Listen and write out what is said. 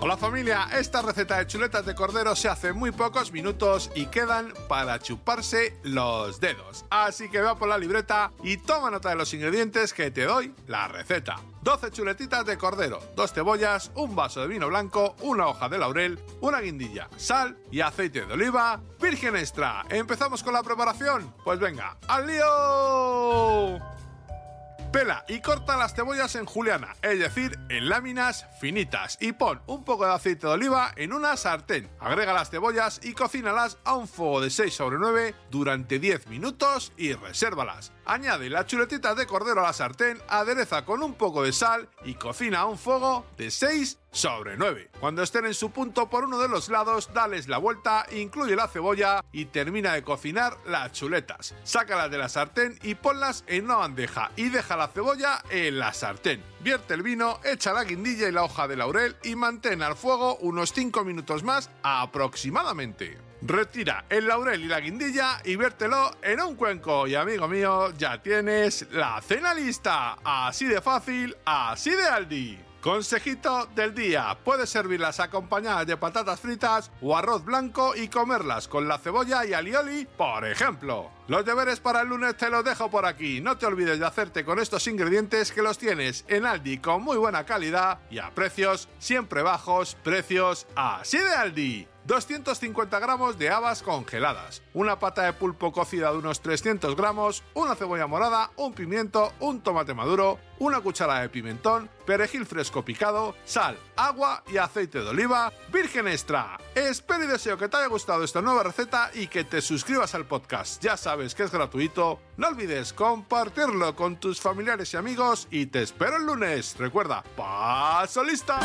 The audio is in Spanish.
Hola familia, esta receta de chuletas de cordero se hace muy pocos minutos y quedan para chuparse los dedos. Así que va por la libreta y toma nota de los ingredientes que te doy la receta. 12 chuletitas de cordero, 2 cebollas, un vaso de vino blanco, una hoja de laurel, una guindilla, sal y aceite de oliva virgen extra. ¿Empezamos con la preparación? Pues venga, ¡al lío! Pela y corta las cebollas en juliana, es decir, en láminas finitas, y pon un poco de aceite de oliva en una sartén. Agrega las cebollas y cocínalas a un fuego de 6 sobre 9 durante 10 minutos y resérvalas. Añade las chuletitas de cordero a la sartén, adereza con un poco de sal y cocina a un fuego de 6 sobre 9. Cuando estén en su punto por uno de los lados, dales la vuelta, incluye la cebolla y termina de cocinar las chuletas. Sácalas de la sartén y ponlas en una bandeja y deja la cebolla en la sartén. Vierte el vino, echa la guindilla y la hoja de laurel y mantén al fuego unos 5 minutos más aproximadamente. Retira el laurel y la guindilla y viértelo en un cuenco. Y amigo mío, ya tienes la cena lista. Así de fácil, así de Aldi. Consejito del día, puedes servirlas acompañadas de patatas fritas o arroz blanco y comerlas con la cebolla y alioli, por ejemplo. Los deberes para el lunes te los dejo por aquí. No te olvides de hacerte con estos ingredientes que los tienes en Aldi con muy buena calidad y a precios siempre bajos, precios así de Aldi. 250 gramos de habas congeladas, una pata de pulpo cocida de unos 300 gramos, una cebolla morada, un pimiento, un tomate maduro, una cucharada de pimentón, perejil fresco picado, sal, agua y aceite de oliva virgen extra. Espero y deseo que te haya gustado esta nueva receta y que te suscribas al podcast. Ya sabes que es gratuito. No olvides compartirlo con tus familiares y amigos y te espero el lunes. Recuerda, paso lista.